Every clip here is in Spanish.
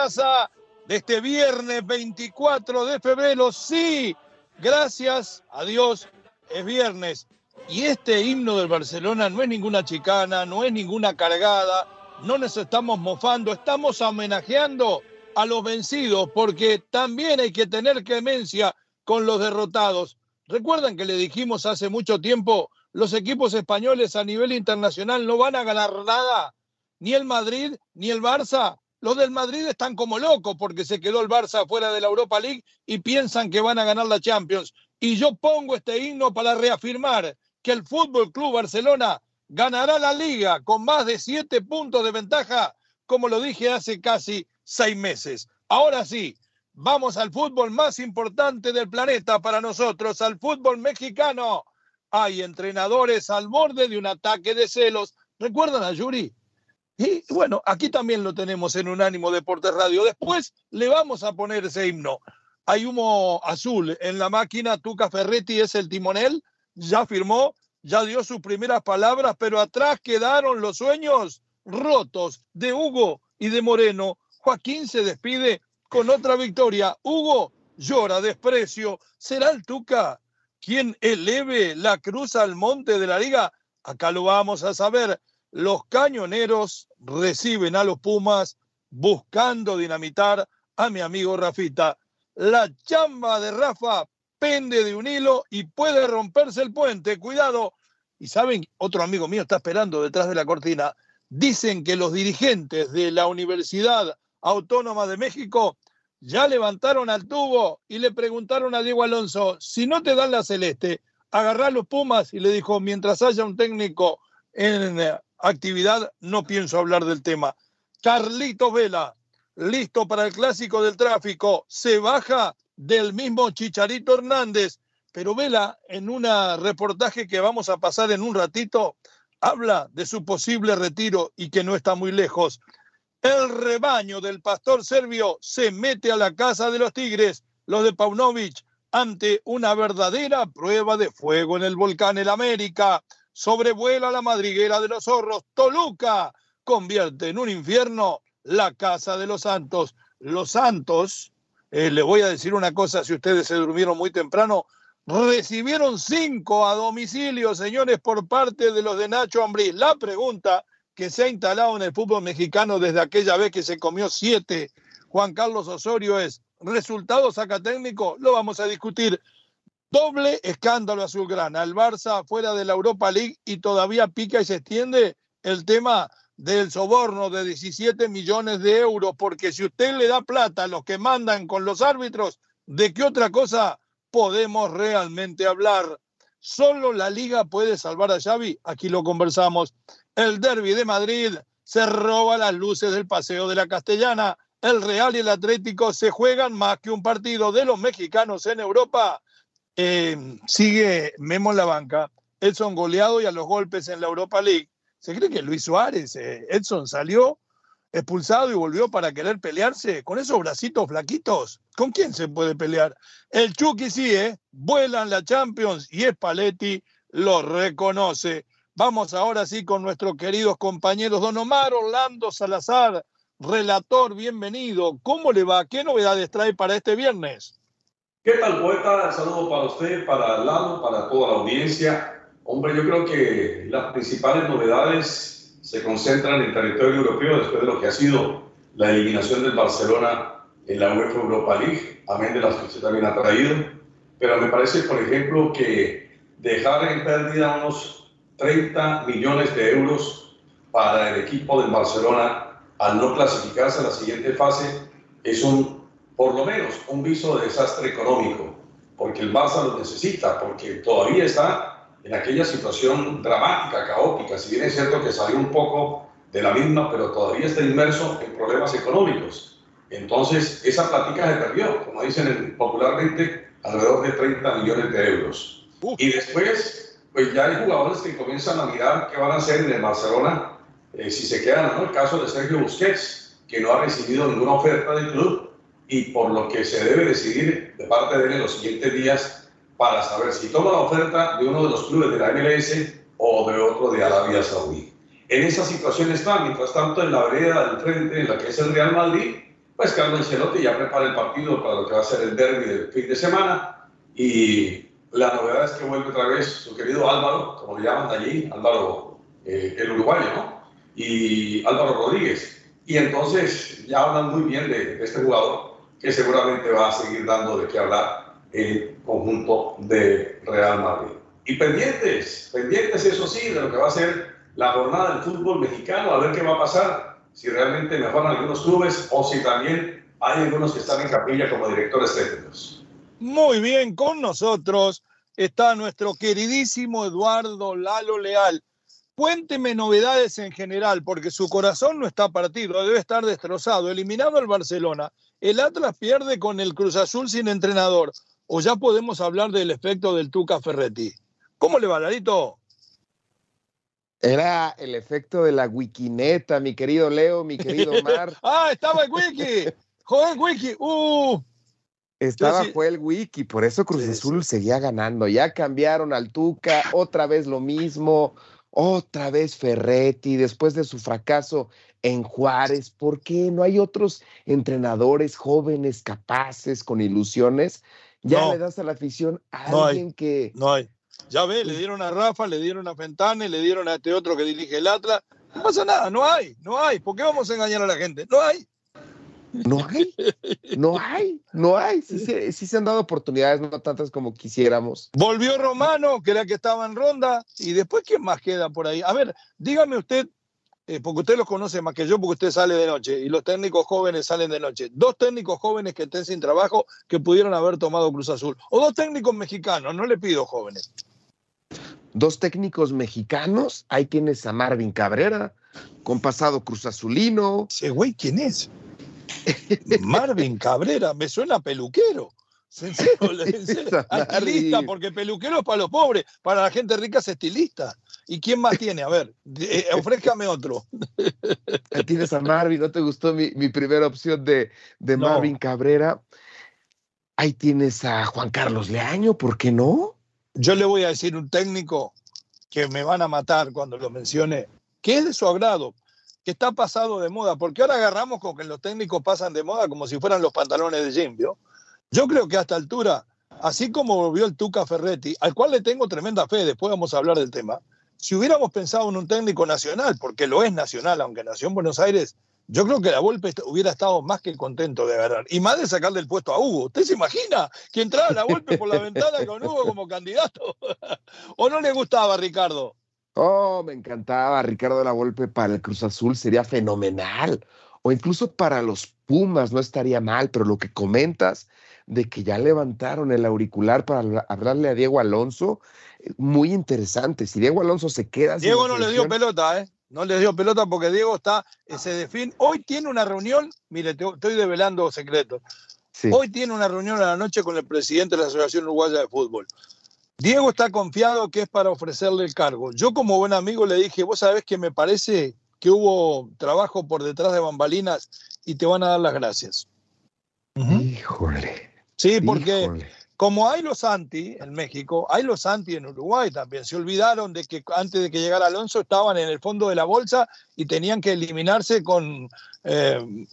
De este viernes 24 de febrero. Sí, gracias a Dios, es viernes. Y este himno del Barcelona no es ninguna chicana, no es ninguna cargada, no nos estamos mofando, estamos homenajeando a los vencidos, porque también hay que tener clemencia con los derrotados. Recuerdan que le dijimos hace mucho tiempo, los equipos españoles a nivel internacional no van a ganar nada ni el Madrid ni el Barça. Los del Madrid están como locos porque se quedó el Barça fuera de la Europa League y piensan que van a ganar la Champions. Y yo pongo este himno para reafirmar que el Fútbol Club Barcelona ganará la liga con más de siete puntos de ventaja, como lo dije hace casi seis meses. Ahora sí, vamos al fútbol más importante del planeta para nosotros, al fútbol mexicano. Hay entrenadores al borde de un ataque de celos. ¿Recuerdan a Yuri? Y bueno, aquí también lo tenemos en Unánimo Deportes Radio. Después le vamos a poner ese himno. Hay humo azul en la máquina. Tuca Ferretti es el timonel. Ya firmó, ya dio sus primeras palabras, pero atrás quedaron los sueños rotos de Hugo y de Moreno. Joaquín se despide con otra victoria. Hugo llora desprecio. ¿Será el Tuca quien eleve la cruz al monte de la liga? Acá lo vamos a saber. Los cañoneros reciben a los Pumas buscando dinamitar a mi amigo Rafita. La chamba de Rafa pende de un hilo y puede romperse el puente. Cuidado. Y saben, otro amigo mío está esperando detrás de la cortina. Dicen que los dirigentes de la Universidad Autónoma de México ya levantaron al tubo y le preguntaron a Diego Alonso, si no te dan la celeste, agarrá los Pumas y le dijo, mientras haya un técnico en actividad, no pienso hablar del tema. Carlito Vela, listo para el clásico del tráfico, se baja del mismo Chicharito Hernández, pero Vela, en un reportaje que vamos a pasar en un ratito, habla de su posible retiro y que no está muy lejos. El rebaño del pastor serbio se mete a la casa de los Tigres, los de Paunovic, ante una verdadera prueba de fuego en el volcán El América sobrevuela la madriguera de los zorros. Toluca convierte en un infierno la casa de los santos. Los santos, eh, le voy a decir una cosa, si ustedes se durmieron muy temprano, recibieron cinco a domicilio, señores, por parte de los de Nacho Ambriz. La pregunta que se ha instalado en el fútbol mexicano desde aquella vez que se comió siete Juan Carlos Osorio es, ¿resultado saca técnico? Lo vamos a discutir. Doble escándalo azulgrana. El Barça fuera de la Europa League y todavía pica y se extiende el tema del soborno de 17 millones de euros, porque si usted le da plata a los que mandan con los árbitros, ¿de qué otra cosa podemos realmente hablar? Solo la liga puede salvar a Xavi, aquí lo conversamos. El derby de Madrid se roba las luces del paseo de la Castellana. El Real y el Atlético se juegan más que un partido de los mexicanos en Europa eh, sigue Memo en la banca, Edson goleado y a los golpes en la Europa League. ¿Se cree que Luis Suárez, eh, Edson salió expulsado y volvió para querer pelearse con esos bracitos flaquitos? ¿Con quién se puede pelear? El Chucky sí, ¿eh? Vuelan la Champions y Spalletti lo reconoce. Vamos ahora sí con nuestros queridos compañeros Don Omar Orlando Salazar, relator, bienvenido. ¿Cómo le va? ¿Qué novedades trae para este viernes? ¿Qué tal, poeta? Saludo para usted, para Lalo, para toda la audiencia. Hombre, yo creo que las principales novedades se concentran en territorio europeo después de lo que ha sido la eliminación del Barcelona en la UEFA Europa League, amén de las que usted también ha traído. Pero me parece, por ejemplo, que dejar en pérdida unos 30 millones de euros para el equipo del Barcelona al no clasificarse a la siguiente fase es un, por lo menos, un viso de desastre económico, porque el Barça lo necesita, porque todavía está en aquella situación dramática, caótica, si bien es cierto que salió un poco de la misma, pero todavía está inmerso en problemas económicos. Entonces, esa plática se perdió, como dicen popularmente, alrededor de 30 millones de euros. Y después, pues ya hay jugadores que comienzan a mirar qué van a hacer en el Barcelona eh, si se quedan, ¿no? El caso de Sergio Busquets, que no ha recibido ninguna oferta del club y por lo que se debe decidir de parte de él en los siguientes días para saber si toma la oferta de uno de los clubes de la MLS o de otro de Arabia Saudí. En esa situación está, mientras tanto, en la vereda del frente, en la que es el Real Madrid, pues Carlos Ancelotti ya prepara el partido para lo que va a ser el derby del fin de semana y la novedad es que vuelve otra vez su querido Álvaro, como le llaman allí, Álvaro eh, el uruguayo, ¿no? Y Álvaro Rodríguez. Y entonces ya hablan muy bien de, de este jugador que seguramente va a seguir dando de qué hablar el conjunto de Real Madrid. Y pendientes, pendientes eso sí, de lo que va a ser la jornada del fútbol mexicano, a ver qué va a pasar, si realmente mejoran algunos clubes o si también hay algunos que están en capilla como directores técnicos. Muy bien, con nosotros está nuestro queridísimo Eduardo Lalo Leal. Cuénteme novedades en general, porque su corazón no está partido, debe estar destrozado. Eliminado el Barcelona, el Atlas pierde con el Cruz Azul sin entrenador. O ya podemos hablar del efecto del Tuca Ferretti. ¿Cómo le va, Larito? Era el efecto de la wikineta, mi querido Leo, mi querido Omar. ah, estaba el wiki. Joder, wiki. Uh. Estaba fue el wiki, por eso Cruz sí, Azul sí. seguía ganando. Ya cambiaron al Tuca, otra vez lo mismo, otra vez Ferretti, después de su fracaso en Juárez. ¿Por qué no hay otros entrenadores jóvenes, capaces, con ilusiones? Ya no. le das a la afición a no alguien hay. que. No hay. Ya ve, le dieron a Rafa, le dieron a Fentane, le dieron a este otro que dirige el Atlas. No pasa nada, no hay, no hay. ¿Por qué vamos a engañar a la gente? No hay. No hay, no hay, no hay. Sí, sí, sí, se han dado oportunidades, no tantas como quisiéramos. Volvió Romano, que era que estaba en ronda, y después, ¿quién más queda por ahí? A ver, dígame usted, eh, porque usted los conoce más que yo, porque usted sale de noche, y los técnicos jóvenes salen de noche. Dos técnicos jóvenes que estén sin trabajo que pudieron haber tomado Cruz Azul. O dos técnicos mexicanos, no le pido jóvenes dos técnicos mexicanos. Ahí tienes a Marvin Cabrera, con pasado Cruz Azulino. Ese güey, ¿quién es? Marvin Cabrera, me suena peluquero. Sincero, sincero. Estilista, porque peluquero es para los pobres, para la gente rica es estilista. ¿Y quién más tiene? A ver, eh, ofrézcame otro. Ahí tienes a Marvin, ¿no te gustó mi, mi primera opción de, de Marvin. Cabrera? Ahí tienes a Juan Carlos Leaño, ¿por qué no? yo le voy a decir un técnico que me van a matar cuando lo mencione, que es de su agrado, que está pasado de moda, porque ahora agarramos con que los técnicos pasan de moda como si fueran los pantalones de Jim, ¿vio? Yo creo que a esta altura, así como volvió el Tuca Ferretti, al cual le tengo tremenda fe, después vamos a hablar del tema, si hubiéramos pensado en un técnico nacional, porque lo es nacional, aunque nació en Buenos Aires, yo creo que la Volpe hubiera estado más que contento de agarrar. Y más de sacarle el puesto a Hugo. ¿Usted se imagina que entrara la Volpe por la ventana con Hugo como candidato? ¿O no le gustaba, Ricardo? Oh, me encantaba. Ricardo la Volpe para el Cruz Azul sería fenomenal. O incluso para los Pumas no estaría mal, pero lo que comentas de que ya levantaron el auricular para hablarle a Diego Alonso, muy interesante. Si Diego Alonso se queda. Diego no le dio pelota, ¿eh? No le dio pelota porque Diego está, se define. Hoy tiene una reunión, mire, te, estoy develando secretos. Sí. Hoy tiene una reunión a la noche con el presidente de la Asociación Uruguaya de Fútbol. Diego está confiado que es para ofrecerle el cargo. Yo como buen amigo le dije, vos sabés que me parece que hubo trabajo por detrás de bambalinas y te van a dar las gracias. Uh -huh. Híjole. Sí, porque Híjole como hay los anti en México, hay los anti en Uruguay también. Se olvidaron de que antes de que llegara Alonso estaban en el fondo de la bolsa y tenían que eliminarse con eh,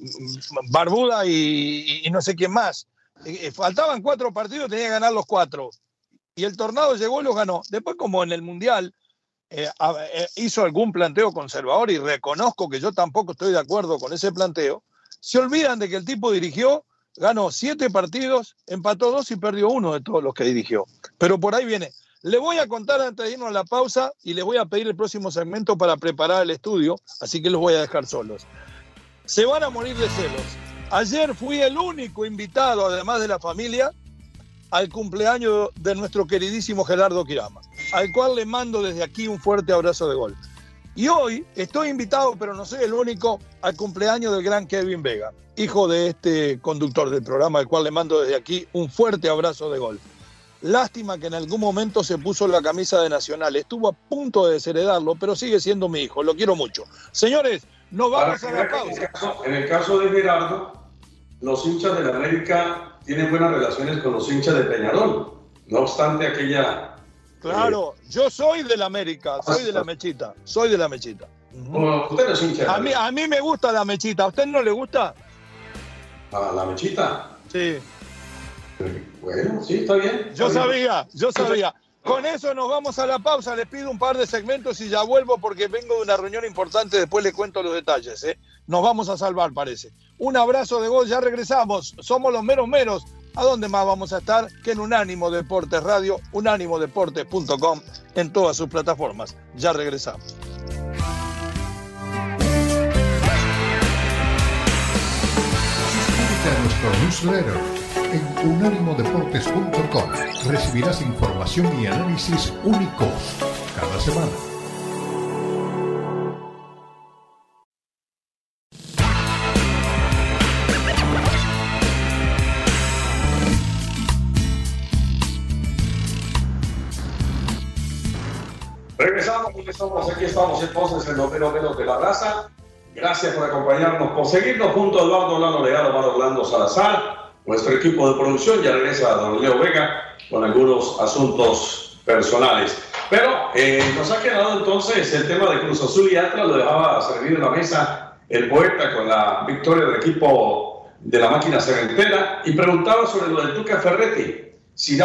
Barbuda y, y, no sé quién más. Eh, faltaban cuatro partidos, tenía que ganar los cuatro. Y el Tornado llegó y los ganó. Después, como en el Mundial, eh, eh, hizo algún planteo conservador y reconozco que yo tampoco estoy de acuerdo con ese planteo, se olvidan de que el tipo dirigió, ganó siete partidos, empató dos y perdió uno de todos los que dirigió. Pero por ahí viene. Le voy a contar antes de irnos a la pausa y les voy a pedir el próximo segmento para preparar el estudio, así que los voy a dejar solos. Se van a morir de celos. Ayer fui el único invitado, además de la familia, al cumpleaños de nuestro queridísimo Gerardo Quirama, al cual le mando desde aquí un fuerte abrazo de gol. Y hoy estoy invitado, pero no soy el único, al cumpleaños del gran Kevin Vega, hijo de este conductor del programa, al cual le mando desde aquí un fuerte abrazo de gol. Lástima que en algún momento se puso la camisa de Nacional. Estuvo a punto de desheredarlo, pero sigue siendo mi hijo. Lo quiero mucho. Señores, nos vamos a la pausa. En el caso de Gerardo, los hinchas de la América tienen buenas relaciones con los hinchas de Peñarol. No obstante aquella... Claro, yo soy de la América, soy de la mechita, soy de la mechita. usted es hincha. A mí, a mí me gusta la mechita, ¿a usted no le gusta? ¿A la mechita? Sí. Bueno, sí, está bien. yo sabía, yo sabía. Con eso nos vamos a la pausa. Les pido un par de segmentos y ya vuelvo porque vengo de una reunión importante. Después les cuento los detalles. ¿eh? Nos vamos a salvar, parece. Un abrazo de gol. Ya regresamos. Somos los meros meros. ¿A dónde más vamos a estar que en Unánimo Deportes Radio, unánimodeportes.com, en todas sus plataformas? Ya regresamos. Suscríbete a nuestro newsletter en unánimodeportes.com recibirás información y análisis únicos cada semana. Estamos, aquí estamos entonces en los menos de la raza. Gracias por acompañarnos, por seguirnos junto a Eduardo Lano Legado, Maro Orlando Salazar nuestro equipo de producción ya regresa a don Leo Vega con algunos asuntos personales. Pero eh, nos ha quedado entonces el tema de Cruz Azul y Atlas, lo dejaba servir en la mesa el poeta con la victoria del equipo de la máquina cementera y preguntaba sobre lo del Tuca Ferretti. Si,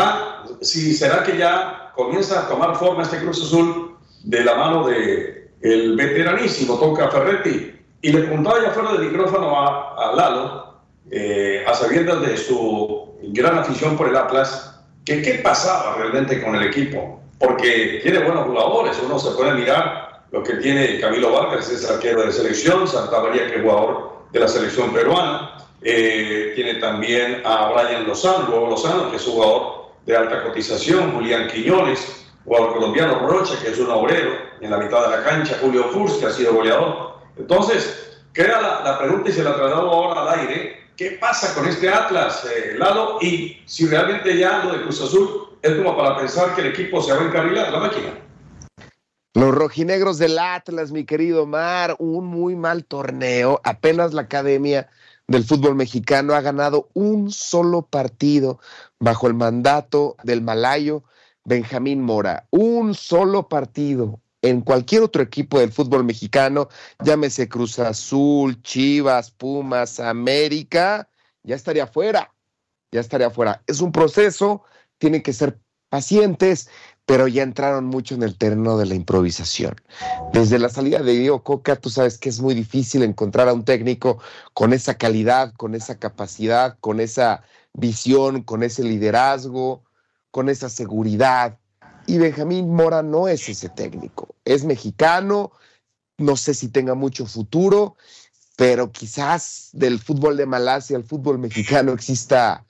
si será que ya comienza a tomar forma este Cruz Azul de la mano de el veteranísimo Tuca Ferretti. Y le preguntaba ya fuera del micrófono a, a Lalo eh, a sabiendas de su gran afición por el Atlas, que qué pasaba realmente con el equipo, porque tiene buenos jugadores, uno se puede mirar lo que tiene Camilo Vargas, es arquero de selección, Santa María que es jugador de la selección peruana, eh, tiene también a Brian Lozano, Lozano, que es jugador de alta cotización, Julián Quiñones, jugador colombiano Rocha, que es un obrero en la mitad de la cancha, Julio Furs, que ha sido goleador. Entonces, queda la, la pregunta y se la trasladamos ahora al aire, ¿Qué pasa con este Atlas, eh, Lalo? Y si realmente ya lo de Cruz Azul es como para pensar que el equipo se va a encarrilar, la máquina. Los rojinegros del Atlas, mi querido Mar, un muy mal torneo. Apenas la Academia del Fútbol Mexicano ha ganado un solo partido bajo el mandato del malayo Benjamín Mora. Un solo partido en cualquier otro equipo del fútbol mexicano, llámese Cruz Azul, Chivas, Pumas, América, ya estaría fuera, ya estaría fuera. Es un proceso, tienen que ser pacientes, pero ya entraron mucho en el terreno de la improvisación. Desde la salida de Diego Coca, tú sabes que es muy difícil encontrar a un técnico con esa calidad, con esa capacidad, con esa visión, con ese liderazgo, con esa seguridad y Benjamín Mora no es ese técnico. Es mexicano, no sé si tenga mucho futuro, pero quizás del fútbol de Malasia al fútbol mexicano exista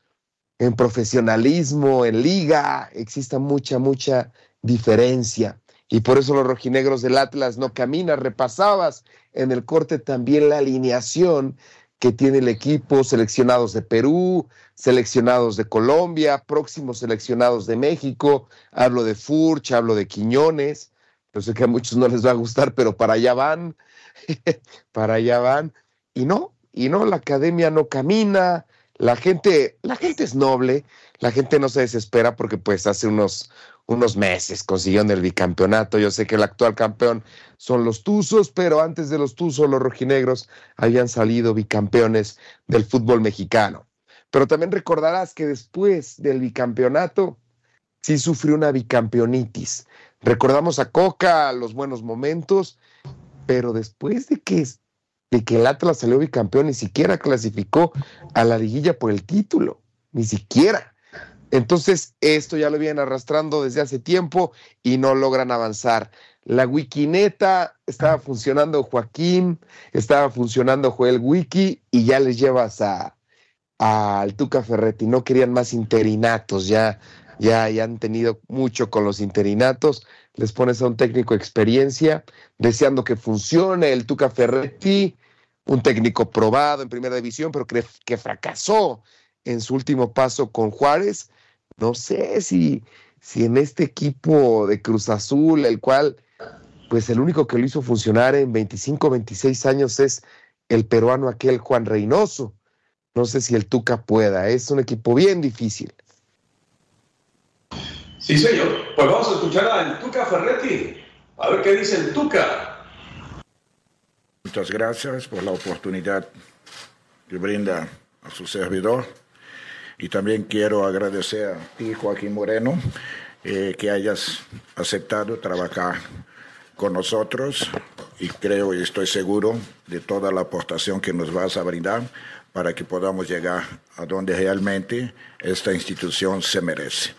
en profesionalismo, en liga, exista mucha, mucha diferencia. Y por eso los rojinegros del Atlas no caminan, repasabas en el corte también la alineación que tiene el equipo, seleccionados de Perú, seleccionados de Colombia, próximos seleccionados de México. Hablo de Furch, hablo de Quiñones. Yo sé que a muchos no les va a gustar, pero para allá van, para allá van. Y no, y no, la academia no camina, la gente, la gente es noble, la gente no se desespera porque pues hace unos, unos meses consiguieron el bicampeonato. Yo sé que el actual campeón son los Tuzos, pero antes de los Tuzos, los rojinegros habían salido bicampeones del fútbol mexicano. Pero también recordarás que después del bicampeonato, sí sufrió una bicampeonitis. Recordamos a Coca, los buenos momentos, pero después de que, de que el Atlas salió bicampeón, ni siquiera clasificó a la liguilla por el título, ni siquiera. Entonces, esto ya lo vienen arrastrando desde hace tiempo y no logran avanzar. La Wikineta estaba funcionando Joaquín, estaba funcionando Joel Wiki y ya les llevas a al Tuca Ferretti. No querían más interinatos, ya, ya, ya han tenido mucho con los interinatos. Les pones a un técnico experiencia, deseando que funcione el Tuca Ferretti, un técnico probado en primera división, pero que, que fracasó en su último paso con Juárez no sé si, si en este equipo de Cruz Azul, el cual, pues el único que lo hizo funcionar en 25, 26 años es el peruano aquel Juan Reynoso. No sé si el Tuca pueda, es un equipo bien difícil. Sí, señor. Pues vamos a escuchar al Tuca Ferretti. A ver qué dice el Tuca. Muchas gracias por la oportunidad que brinda a su servidor y también quiero agradecer a ti, Joaquín Moreno, eh, que hayas aceptado trabajar con nosotros y creo y estoy seguro de toda la aportación que nos vas a brindar para que podamos llegar a donde realmente esta institución se merece.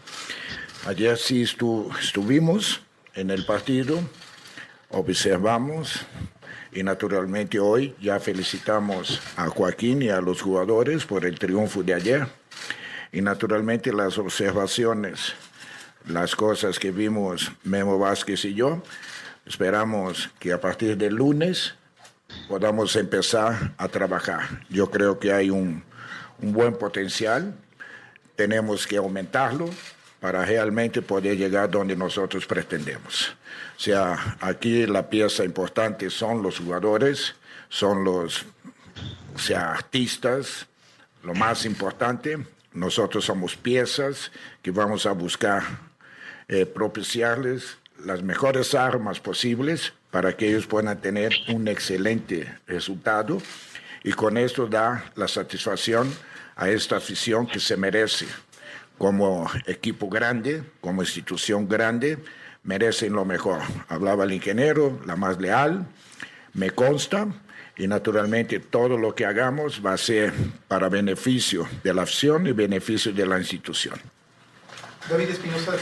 Ayer sí estuvimos en el partido, observamos y naturalmente hoy ya felicitamos a Joaquín y a los jugadores por el triunfo de ayer y naturalmente las observaciones, las cosas que vimos Memo Vázquez y yo, esperamos que a partir del lunes podamos empezar a trabajar. Yo creo que hay un, un buen potencial, tenemos que aumentarlo para realmente poder llegar donde nosotros pretendemos. O sea, aquí la pieza importante son los jugadores, son los o sea, artistas, lo más importante, nosotros somos piezas que vamos a buscar eh, propiciarles las mejores armas posibles para que ellos puedan tener un excelente resultado y con esto da la satisfacción a esta afición que se merece. Como equipo grande, como institución grande, merecen lo mejor. Hablaba el ingeniero, la más leal, me consta, y naturalmente todo lo que hagamos va a ser para beneficio de la acción y beneficio de la institución. David Espinosa.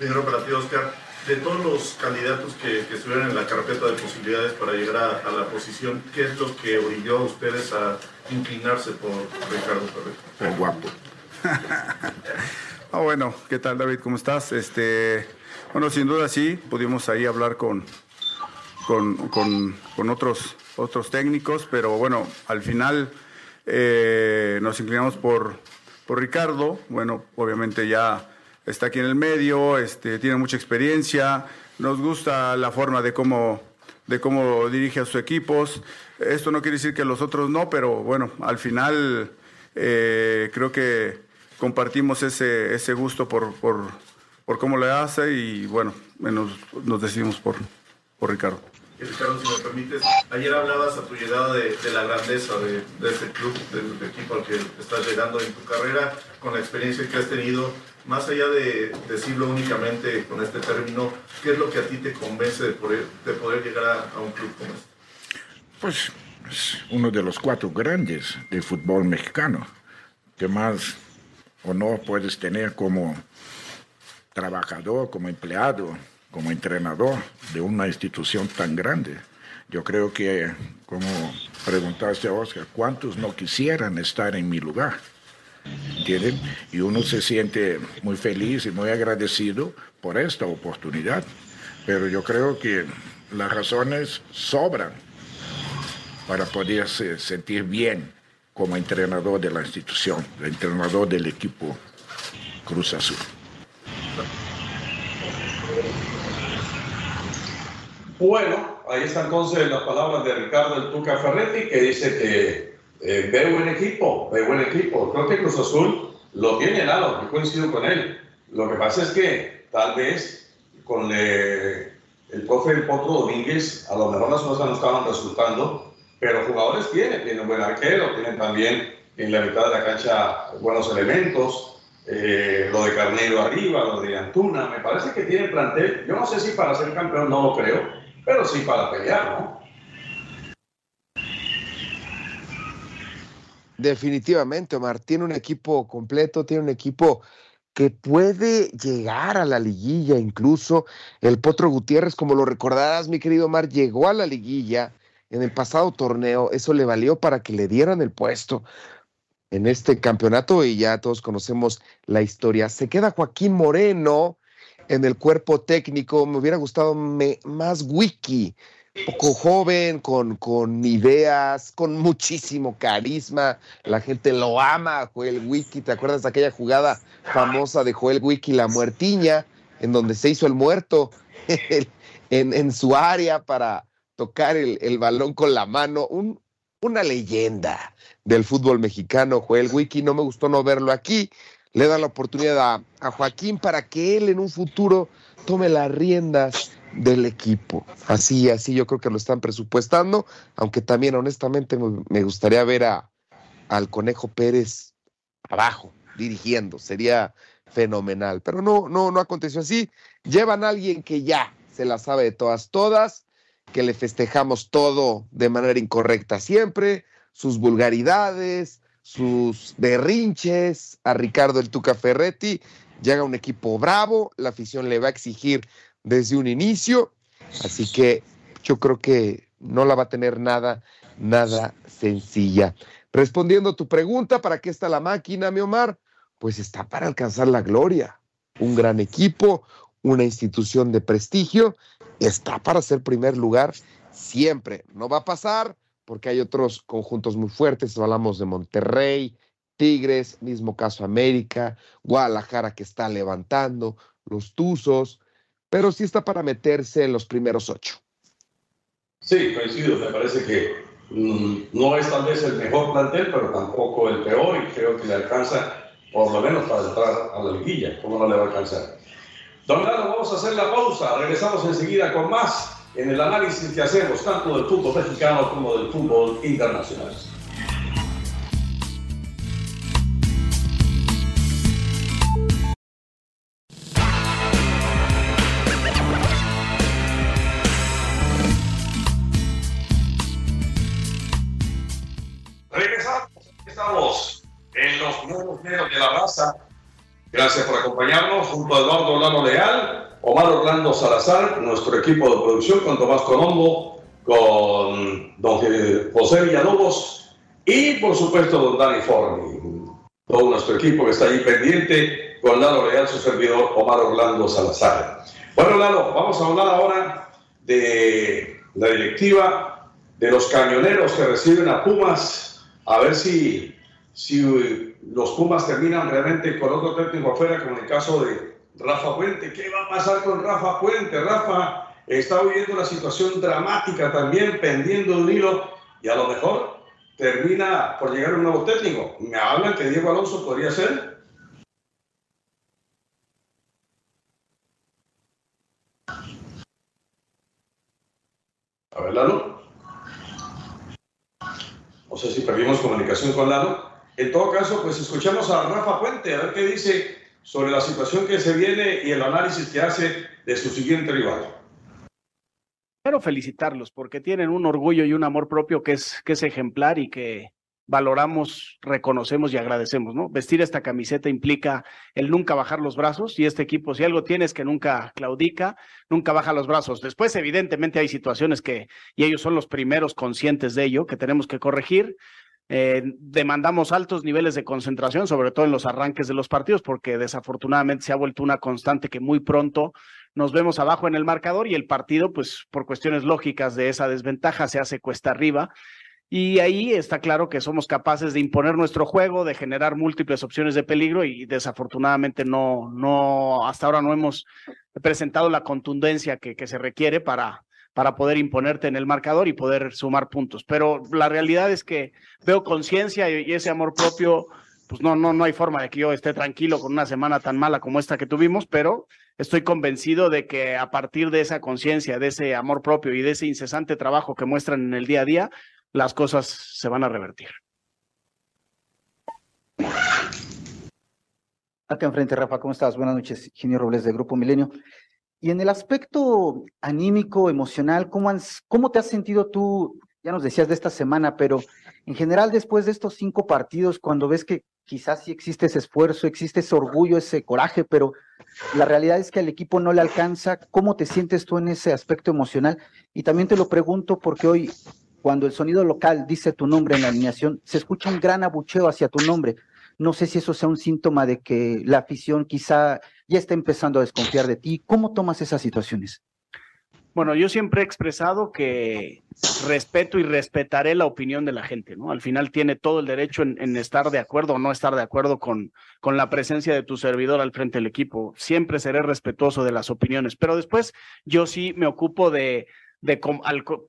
Dinero para ti, Oscar. De todos los candidatos que, estuvieron en la carpeta de posibilidades para llegar a, la posición, ¿qué es lo que orilló a ustedes a inclinarse por Ricardo Ferrer? El guapo. ah, bueno, ¿qué tal David? ¿Cómo estás? Este, bueno, sin duda sí, pudimos ahí hablar con, con, otros, otros técnicos, pero bueno, al final eh, nos inclinamos por, por Ricardo. Bueno, obviamente ya está aquí en el medio, este, tiene mucha experiencia, nos gusta la forma de cómo, de cómo dirige a sus equipos. Esto no quiere decir que los otros no, pero bueno, al final eh, creo que compartimos ese, ese gusto por, por, por cómo le hace y bueno, nos, nos decidimos por, por Ricardo. Ricardo, si me permites, ayer hablabas a tu llegada de, la grandeza de, este club, del equipo al que estás llegando en tu carrera, con la experiencia que has tenido, más allá de decirlo únicamente con este término, ¿qué es lo que a ti te convence de poder, de llegar a, un club como este? Pues es uno de los cuatro grandes del fútbol mexicano, que más honor puedes tener como trabajador, como empleado, como entrenador de una institución tan grande. Yo creo que, como preguntaste a Oscar, ¿cuántos no quisieran estar en mi lugar? ¿Entienden? Y uno se siente muy feliz y muy agradecido por esta oportunidad. Pero yo creo que las razones sobran para poderse sentir bien como entrenador de la institución, entrenador del equipo Cruz Azul. Bueno, ahí está entonces las palabras de Ricardo El Tuca Ferretti, que dice que eh, ve buen equipo, ve buen equipo. Creo que Cruz Azul lo tiene helado, yo coincido con él. Lo que pasa es que tal vez con el profe del Potro Domínguez, a lo mejor las cosas no estaban resultando, pero jugadores tienen, tienen buen arquero, tienen también en la mitad de la cancha buenos elementos. eh, lo de Carnero arriba, lo de Antuna, me parece que tiene plantel, yo no sé si para ser campeón, no lo creo, pero sí para pelear, ¿no? Definitivamente, Omar, tiene un equipo completo, tiene un equipo que puede llegar a la liguilla incluso. El Potro Gutiérrez, como lo recordarás, mi querido Omar, llegó a la liguilla en el pasado torneo, eso le valió para que le dieran el puesto en este campeonato y ya todos conocemos la historia. Se queda Joaquín Moreno en el cuerpo técnico, me hubiera gustado más wiki, poco joven, con, con ideas, con muchísimo carisma. La gente lo ama, Joel Wiki. ¿Te acuerdas de aquella jugada famosa de Joel Wiki, la muertiña, en donde se hizo el muerto en, en su área para tocar el, el balón con la mano? Un, una leyenda del fútbol mexicano, Joel Wiki. No me gustó no verlo aquí. Le da la oportunidad a, Joaquín para que él en un futuro tome las riendas del equipo. Así, así yo creo que lo están presupuestando, aunque también honestamente me gustaría ver a, al Conejo Pérez abajo, dirigiendo, sería fenomenal, pero no, no, no aconteció así. Llevan a alguien que ya se la sabe de todas, todas, que le festejamos todo de manera incorrecta siempre, sus vulgaridades, sus berrinches, a Ricardo el Tuca Ferretti, llega un equipo bravo, la afición le va a exigir desde un inicio, así que yo creo que no la va a tener nada, nada sencilla. Respondiendo a tu pregunta, ¿para qué está la máquina, mi Omar? Pues está para alcanzar la gloria. Un gran equipo, una institución de prestigio, está para ser primer lugar siempre. No va a pasar porque hay otros conjuntos muy fuertes. Hablamos de Monterrey, Tigres, mismo caso América, Guadalajara que está levantando, los Tuzos, pero sí está para meterse en los primeros ocho. Sí, coincido, me parece que mm, no es tal vez el mejor plantel, pero tampoco el peor y creo que le alcanza por lo menos para entrar a la liguilla, ¿cómo no le va a alcanzar? Don Lalo, vamos a hacer la pausa, regresamos enseguida con más en el análisis que hacemos tanto del fútbol mexicano como del fútbol internacional. de la raza. Gracias por acompañarnos junto a Eduardo Lano Leal, Omar Orlando Salazar, nuestro equipo de producción con Tomás Colombo, con don José Villalobos y por supuesto don Dani Forni. Todo nuestro equipo que está ahí pendiente con Lalo Leal, su servidor Omar Orlando Salazar. Bueno, Lalo, vamos a hablar ahora de la directiva, de los cañoneros que reciben a Pumas, a ver si, si los Pumas terminan realmente con otro técnico afuera, como en el caso de Rafa Puente. ¿Qué va a pasar con Rafa Puente? Rafa está viviendo una situación dramática también, pendiendo un hilo, y a lo mejor termina por llegar un nuevo técnico. Me hablan que Diego Alonso podría ser. A ver, Lalo. No sé si perdimos comunicación con Lalo. En todo caso, pues escuchamos a Rafa Puente a ver qué dice sobre la situación que se viene y el análisis que hace de su siguiente rival. Quiero felicitarlos porque tienen un orgullo y un amor propio que es, que es ejemplar y que valoramos, reconocemos y agradecemos, ¿no? Vestir esta camiseta implica el nunca bajar los brazos y este equipo, si algo tiene es que nunca claudica, nunca baja los brazos. Después, evidentemente, hay situaciones que, y ellos son los primeros conscientes de ello, que tenemos que corregir, eh, demandamos altos niveles de concentración, sobre todo en los arranques de los partidos, porque desafortunadamente se ha vuelto una constante que muy pronto nos vemos abajo en el marcador y el partido, pues por cuestiones lógicas de esa desventaja, se hace cuesta arriba. Y ahí está claro que somos capaces de imponer nuestro juego, de generar múltiples opciones de peligro y desafortunadamente no, no, hasta ahora no hemos presentado la contundencia que, que se requiere para, para poder imponerte en el marcador y poder sumar puntos. Pero la realidad es que veo conciencia y, ese amor propio, pues no, no, no hay forma de que yo esté tranquilo con una semana tan mala como esta que tuvimos, pero estoy convencido de que a partir de esa conciencia, de ese amor propio y de ese incesante trabajo que muestran en el día a día, las cosas se van a revertir. Acá enfrente, Rafa, ¿cómo estás? Buenas noches, Ginio Robles de Grupo Milenio. Y en el aspecto anímico, emocional, ¿cómo, ¿cómo te has sentido tú? Ya nos decías de esta semana, pero en general después de estos cinco partidos, cuando ves que quizás sí existe ese esfuerzo, existe ese orgullo, ese coraje, pero la realidad es que al equipo no le alcanza, ¿cómo te sientes tú en ese aspecto emocional? Y también te lo pregunto porque hoy, cuando el sonido local dice tu nombre en la alineación, se escucha un gran abucheo hacia tu nombre. No sé si eso sea un síntoma de que la afición quizá ya está empezando a desconfiar de ti. ¿Cómo tomas esas situaciones? Bueno, yo siempre he expresado que respeto y respetaré la opinión de la gente, ¿no? Al final tiene todo el derecho en, estar de acuerdo o no estar de acuerdo con, con la presencia de tu servidor al frente del equipo. Siempre seré respetuoso de las opiniones, pero después yo sí me ocupo de,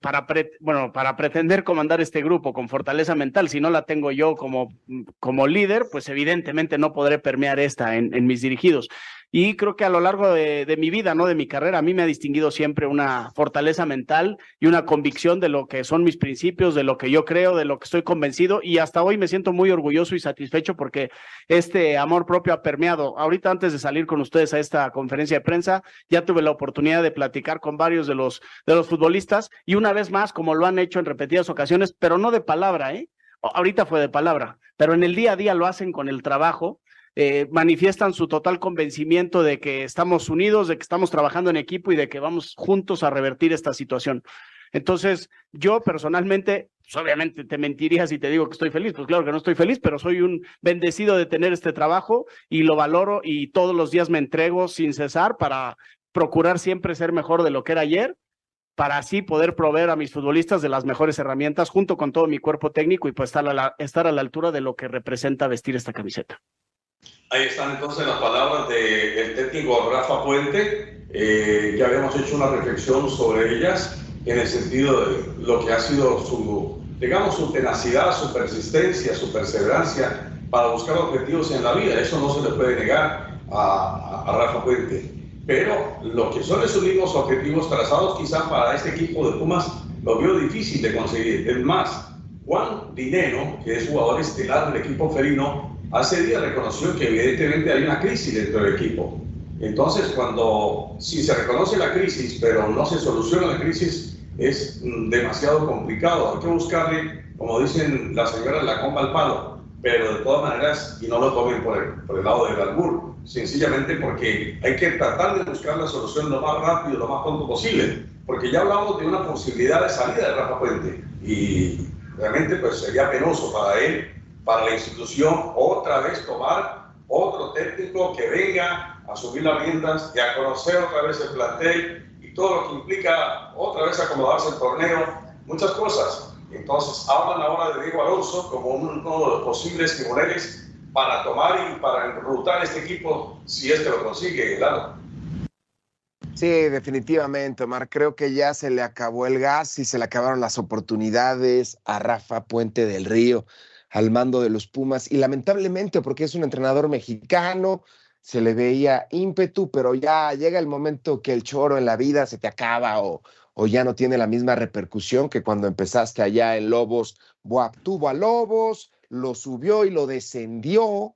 para, bueno, para pretender comandar este grupo con fortaleza mental, si no la tengo yo como, como líder, pues evidentemente no podré permear esta en, en mis dirigidos. Y creo que a lo largo de, mi vida, ¿no? De mi carrera, a mí me ha distinguido siempre una fortaleza mental y una convicción de lo que son mis principios, de lo que yo creo, de lo que estoy convencido. Y hasta hoy me siento muy orgulloso y satisfecho porque este amor propio ha permeado. Ahorita antes de salir con ustedes a esta conferencia de prensa, ya tuve la oportunidad de platicar con varios de los, de los futbolistas y una vez más, como lo han hecho en repetidas ocasiones, pero no de palabra, ¿eh? Ahorita fue de palabra, pero en el día a día lo hacen con el trabajo eh, manifiestan su total convencimiento de que estamos unidos, de que estamos trabajando en equipo y de que vamos juntos a revertir esta situación. Entonces, yo personalmente, pues, obviamente te mentiría si te digo que estoy feliz, pues claro que no estoy feliz, pero soy un bendecido de tener este trabajo y lo valoro y todos los días me entrego sin cesar para procurar siempre ser mejor de lo que era ayer para así poder proveer a mis futbolistas de las mejores herramientas junto con todo mi cuerpo técnico y pues estar a la, estar a la altura de lo que representa vestir esta camiseta. Ahí están entonces las palabras del técnico Rafa Puente. Eh, ya habíamos hecho una reflexión sobre ellas en el sentido de lo que ha sido su, digamos, su tenacidad, su persistencia, su perseverancia para buscar objetivos en la vida. Eso no se le puede negar a, a, Rafa Puente. Pero lo que son esos mismos objetivos trazados quizá para este equipo de Pumas lo vio difícil de conseguir. Es más, Juan Dineno, que es jugador estelar del equipo felino, hace días reconoció que evidentemente hay una crisis dentro del equipo. Entonces, cuando si se reconoce la crisis, pero no se soluciona la crisis, es mm, demasiado complicado. Hay que buscarle, como dicen las señoras, la comba al palo. Pero de todas maneras, y no lo tomen por el, por el lado del albur, sencillamente porque hay que tratar de buscar la solución lo más rápido, lo más pronto posible. Porque ya hablamos de una posibilidad de salida de Rafa Puente. Y realmente pues sería penoso para él para la institución otra vez tomar otro técnico que venga a subir las riendas y a conocer otra vez el plantel y todo lo que implica otra vez acomodarse el torneo, muchas cosas. Entonces hablan ahora de Diego Alonso como uno de los posibles tiburones para tomar y para enrutar este equipo si es que lo consigue, claro. Sí, definitivamente, Omar. Creo que ya se le acabó el gas y se le acabaron las oportunidades a Rafa Puente del Río al mando de los Pumas y lamentablemente porque es un entrenador mexicano, se le veía ímpetu, pero ya llega el momento que el choro en la vida se te acaba o, o ya no tiene la misma repercusión que cuando empezaste allá en Lobos. Boab tuvo a Lobos, lo subió y lo descendió.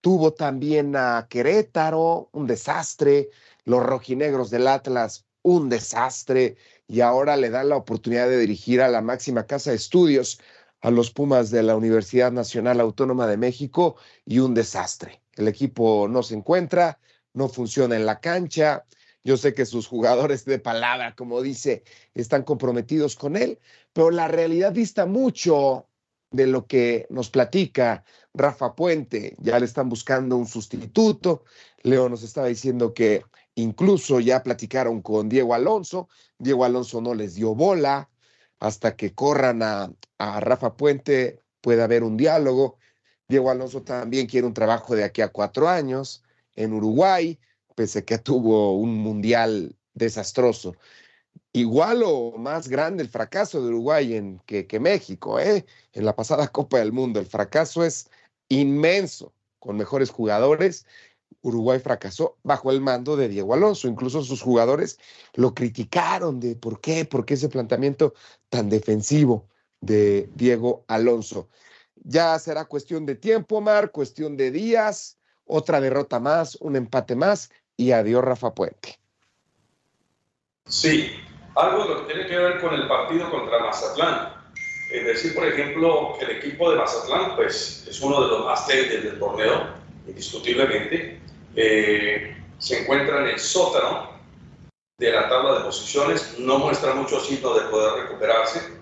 Tuvo también a Querétaro, un desastre. Los rojinegros del Atlas, un desastre. Y ahora le dan la oportunidad de dirigir a la máxima casa de estudios a los Pumas de la Universidad Nacional Autónoma de México y un desastre. El equipo no se encuentra, no funciona en la cancha. Yo sé que sus jugadores de palabra, como dice, están comprometidos con él, pero la realidad dista mucho de lo que nos platica Rafa Puente. Ya le están buscando un sustituto. Leo nos estaba diciendo que incluso ya platicaron con Diego Alonso. Diego Alonso no les dio bola hasta que corran a, Rafa Puente, puede haber un diálogo. Diego Alonso también quiere un trabajo de aquí a cuatro años en Uruguay, pese a que tuvo un mundial desastroso. Igual o más grande el fracaso de Uruguay en, que, que México, ¿eh? en la pasada Copa del Mundo. El fracaso es inmenso, con mejores jugadores Uruguay fracasó bajo el mando de Diego Alonso. Incluso sus jugadores lo criticaron de por qué, por qué ese planteamiento tan defensivo de Diego Alonso. Ya será cuestión de tiempo, Mar, cuestión de días otra derrota más, un empate más y adiós Rafa Puente. Sí, algo lo que tiene que ver con el partido contra Mazatlán. Es decir, por ejemplo, el equipo de Mazatlán pues, es uno de los más débiles del torneo, indiscutiblemente. Eh, se encuentra en el sótano de la tabla de posiciones, no muestra mucho signo de poder recuperarse.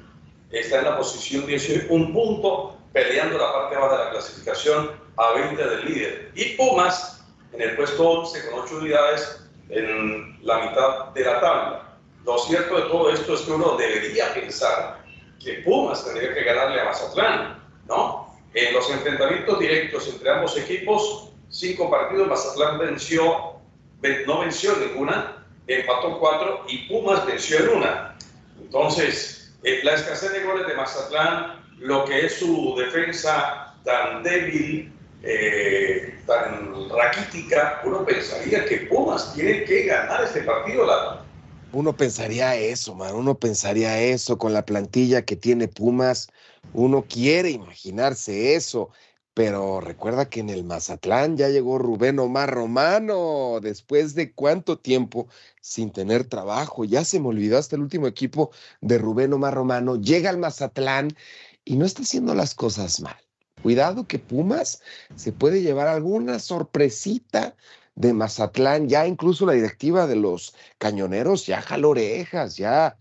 Está en la posición 18, un punto peleando la parte baja de la clasificación a 20 del líder. Y Pumas en el puesto 11 con 8 unidades en la mitad de la tabla. Lo cierto de todo esto es que uno debería pensar que Pumas tendría que ganarle a Mazatlán, ¿no? En los enfrentamientos directos entre ambos equipos, cinco partidos, Mazatlán venció, no venció ninguna, empató cuatro y Pumas venció en una. Entonces, eh, la escasez de goles de Mazatlán, lo que es su defensa tan débil, eh, tan raquítica, uno pensaría que Pumas tiene que ganar este partido. La... Uno pensaría eso, man, uno pensaría eso con la plantilla que tiene Pumas. Uno quiere imaginarse eso. Pero recuerda que en el Mazatlán ya llegó Rubén Omar Romano, después de cuánto tiempo sin tener trabajo. Ya se me olvidó hasta el último equipo de Rubén Omar Romano. Llega al Mazatlán y no está haciendo las cosas mal. Cuidado que Pumas se puede llevar alguna sorpresita de Mazatlán, ya incluso la directiva de los cañoneros ya jaló orejas, ya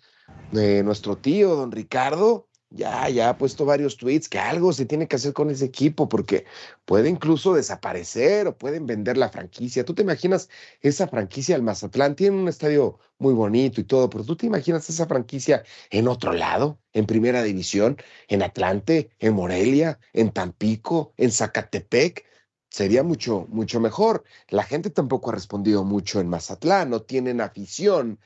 eh, nuestro tío, don Ricardo, ya, ya ha puesto varios tweets que algo se tiene que hacer con ese equipo porque puede incluso desaparecer o pueden vender la franquicia. Tú te imaginas esa franquicia del Mazatlán, tiene un estadio muy bonito y todo, pero tú te imaginas esa franquicia en otro lado, en primera división, en Atlante, en Morelia, en Tampico, en Zacatepec. Sería mucho, mucho mejor. La gente tampoco ha respondido mucho en Mazatlán, no tienen afición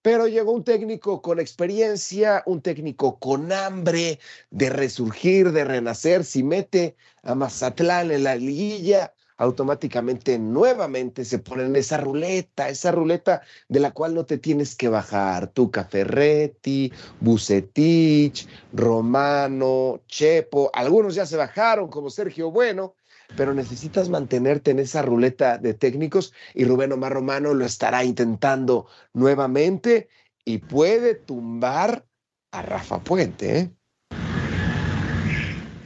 pero llegó un técnico con experiencia, un técnico con hambre de resurgir, de renacer. Si mete a Mazatlán en la liguilla, automáticamente nuevamente se pone en esa ruleta, esa ruleta de la cual no te tienes que bajar. Tuca Ferretti, Bucetich, Romano, Chepo, algunos ya se bajaron como Sergio Bueno, pero necesitas mantenerte en esa ruleta de técnicos y Rubén Omar Romano lo estará intentando nuevamente y puede tumbar a Rafa Puente. ¿eh?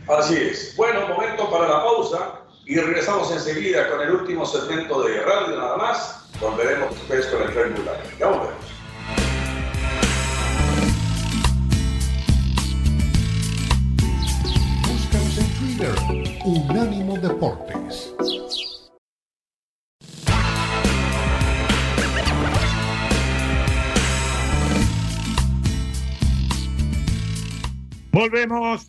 Así es. Bueno, momento para la pausa y regresamos enseguida con el último segmento de radio nada más. Volveremos después con el regular. Ya volvemos. Unánimo Deportes. Volvemos,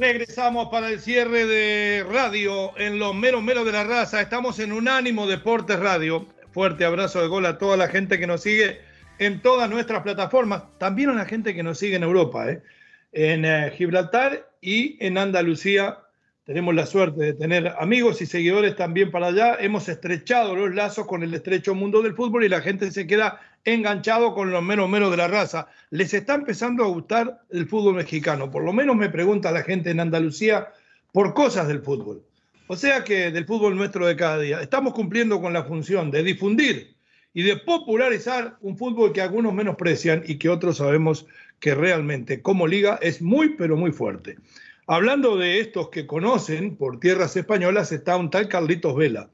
regresamos para el cierre de radio en los meros meros de la raza. Estamos en Unánimo Deportes Radio. Fuerte abrazo de gol a toda la gente que nos sigue en todas nuestras plataformas. También a la gente que nos sigue en Europa, ¿eh? en eh, Gibraltar y en Andalucía tenemos la suerte de tener amigos y seguidores también para allá. Hemos estrechado los lazos con el estrecho mundo del fútbol y la gente se queda enganchado con los menos menos de la raza. Les está empezando a gustar el fútbol mexicano. Por lo menos me pregunta la gente en Andalucía por cosas del fútbol. O sea que del fútbol nuestro de cada día. Estamos cumpliendo con la función de difundir y de popularizar un fútbol que algunos menosprecian y que otros sabemos que realmente como liga es muy pero muy fuerte. Hablando de estos que conocen por tierras españolas, está un tal Carlitos Vela.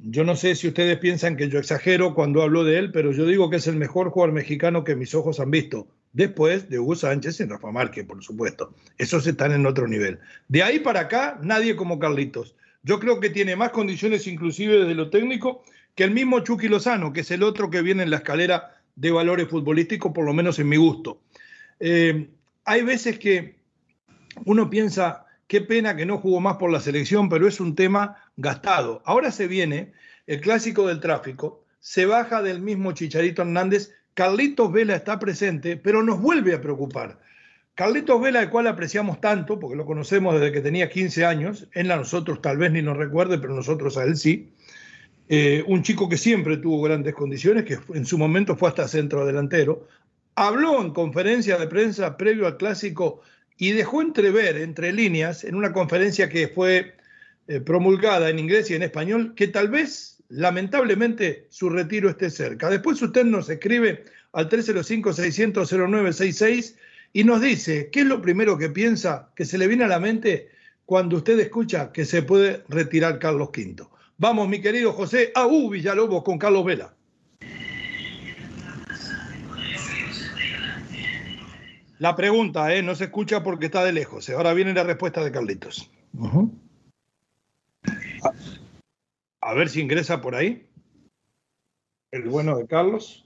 Yo no sé si ustedes piensan que yo exagero cuando hablo de él, pero yo digo que es el mejor jugador mexicano que mis ojos han visto. Después de Hugo Sánchez y Rafa Márquez, por supuesto. Esos están en otro nivel. De ahí para acá, nadie como Carlitos. Yo creo que tiene más condiciones, inclusive desde lo técnico, que el mismo Chucky Lozano, que es el otro que viene en la escalera de valores futbolísticos, por lo menos en mi gusto. Eh, hay veces que uno piensa, qué pena que no jugó más por la selección, pero es un tema gastado. Ahora se viene el clásico del tráfico, se baja del mismo Chicharito Hernández, Carlitos Vela está presente, pero nos vuelve a preocupar. Carlitos Vela, el cual apreciamos tanto, porque lo conocemos desde que tenía 15 años, él a nosotros tal vez ni nos recuerde, pero nosotros a él sí. Eh, un chico que siempre tuvo grandes condiciones, que en su momento fue hasta centro delantero, habló en conferencia de prensa previo al clásico y dejó entrever entre líneas en una conferencia que fue eh, promulgada en inglés y en español que tal vez, lamentablemente, su retiro esté cerca. Después usted nos escribe al 305-600-0966 y nos dice qué es lo primero que piensa que se le viene a la mente cuando usted escucha que se puede retirar Carlos V. Vamos, mi querido José, a U Villalobos con Carlos Vela. La pregunta, ¿eh? no se escucha porque está de lejos. Ahora viene la respuesta de Carlitos. a, ver si ingresa por ahí. El bueno de Carlos.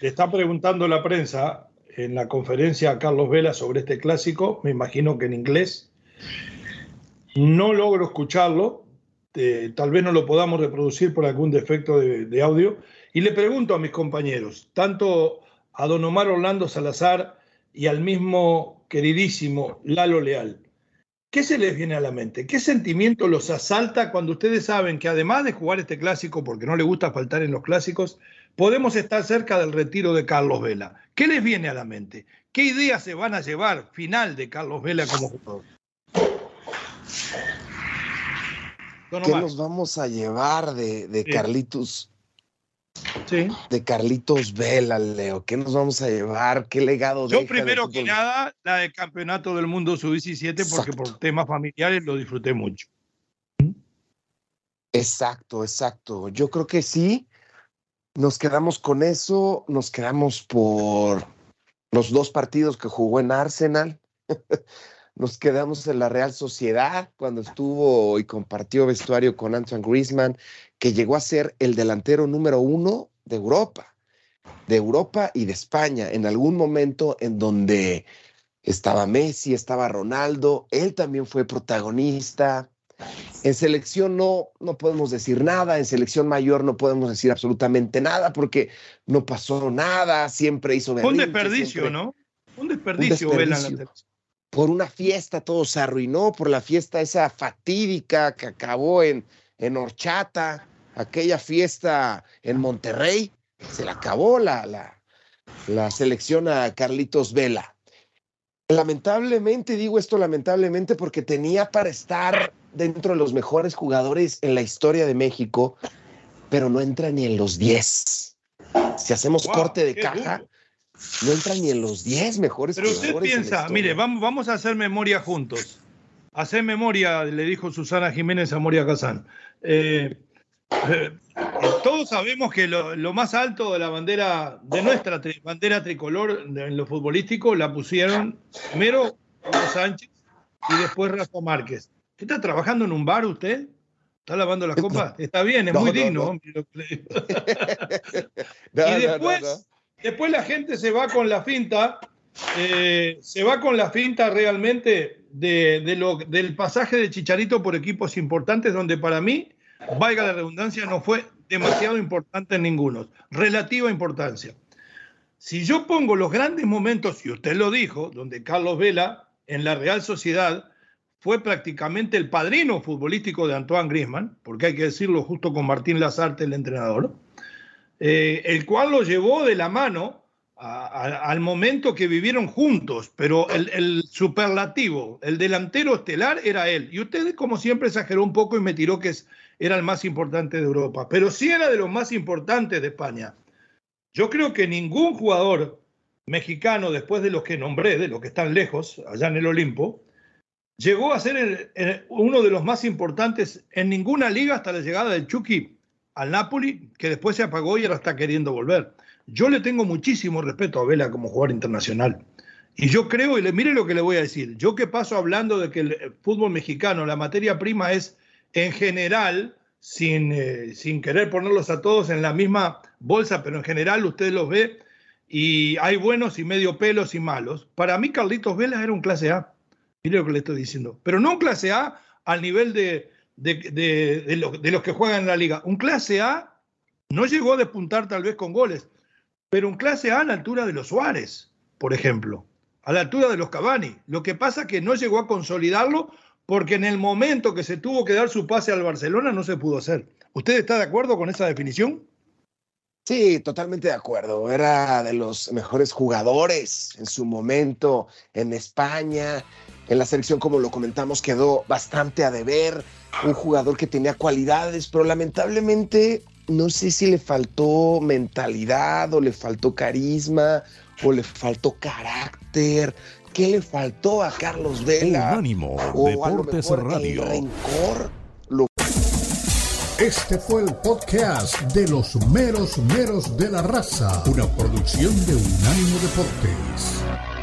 Le está preguntando la prensa en la conferencia a Carlos Vela sobre este clásico, me imagino que en inglés. No logro escucharlo, eh, tal vez no lo podamos reproducir por algún defecto de audio, y le pregunto a mis compañeros, tanto a don Omar Orlando Salazar y al mismo queridísimo Lalo Leal, ¿qué se les viene a la mente? ¿Qué sentimiento los asalta cuando ustedes saben que además de jugar este clásico, porque no le gusta faltar en los clásicos, podemos estar cerca del retiro de Carlos Vela? ¿Qué les viene a la mente? ¿Qué ideas se van a llevar final de Carlos Vela como jugador? ¿Qué nos vamos a llevar de, Carlitos de Carlitos Vela, Leo. ¿Qué nos vamos a llevar? ¿Qué legado Yo primero que nada, la del Campeonato del Mundo Sub-17, porque por temas familiares lo disfruté mucho. Exacto, exacto. Yo creo que sí. Nos quedamos con eso, nos quedamos por los dos partidos que jugó en Arsenal. nos quedamos en la Real Sociedad cuando estuvo y compartió vestuario con Antoine Griezmann que llegó a ser el delantero número uno de Europa, de Europa y de España, en algún momento en donde estaba Messi, estaba Ronaldo, él también fue protagonista. En selección no, no podemos decir nada, en selección mayor no podemos decir absolutamente nada porque no pasó nada, siempre hizo... un desperdicio, ¿no? Un desperdicio, un Por una fiesta todo se arruinó, por la fiesta esa fatídica que acabó en, en Horchata, aquella fiesta en Monterrey, se le acabó la, la, la selección a Carlitos Vela. Lamentablemente, digo esto lamentablemente porque tenía para estar dentro de los mejores jugadores en la historia de México, pero no entra ni en los 10. Si hacemos corte de caja, no entra ni en los 10 mejores. Pero usted piensa, mire, vamos, vamos a hacer memoria juntos. Hacer memoria, le dijo Susana Jiménez a Moria Casán. Eh, eh, todos sabemos que lo, más alto de la bandera, de nuestra bandera tricolor en lo futbolístico, la pusieron primero Hugo Sánchez y después Rafa Márquez. ¿Está trabajando en un bar usted? ¿Está lavando la copa? Está bien, es muy digno. y después, después la gente se va con la finta, eh, se va con la finta realmente del pasaje de Chicharito por equipos importantes, donde para mí valga la redundancia, no fue demasiado importante en ninguno. Relativa importancia. Si yo pongo los grandes momentos, y usted lo dijo, donde Carlos Vela en la Real Sociedad fue prácticamente el padrino futbolístico de Antoine Griezmann, porque hay que decirlo justo con Martín Lazarte, el entrenador, eh, el cual lo llevó de la mano al momento que vivieron juntos, pero el, superlativo, el delantero estelar era él. Y usted, como siempre, exageró un poco y me tiró que es, era el más importante de Europa, pero sí era de los más importantes de España. Yo creo que ningún jugador mexicano, después de los que nombré, de los que están lejos, allá en el Olimpo, llegó a ser uno de los más importantes en ninguna liga hasta la llegada del Chucky al Napoli, que después se apagó y ahora está queriendo volver. Yo le tengo muchísimo respeto a Vela como jugador internacional. Y yo creo, y le, mire lo que le voy a decir, yo que paso hablando de que el fútbol mexicano, la materia prima es en general, sin, eh, sin querer ponerlos a todos en la misma bolsa, pero en general usted los ve y hay buenos y medio pelos y malos. Para mí Carlitos Vela era un clase A, mire lo que le estoy diciendo, pero no un clase A al nivel de, de, de, los que juegan en la liga. Un clase A no llegó a despuntar tal vez con goles, pero un clase A a la altura de los Suárez, por ejemplo, a la altura de los Cavani. Lo que pasa que no llegó a consolidarlo porque en el momento que se tuvo que dar su pase al Barcelona no se pudo hacer. ¿Usted está de acuerdo con esa definición? Sí, totalmente de acuerdo. Era de los mejores jugadores en su momento en España. En la selección, como lo comentamos, quedó bastante a deber. Un jugador que tenía cualidades, pero lamentablemente no sé si le faltó mentalidad o le faltó carisma o le faltó carácter. ¿Qué le faltó a Carlos Vela? ánimo, Deportes Radio. rencor este fue el podcast de los meros meros de la raza, una producción de Unánimo Deportes.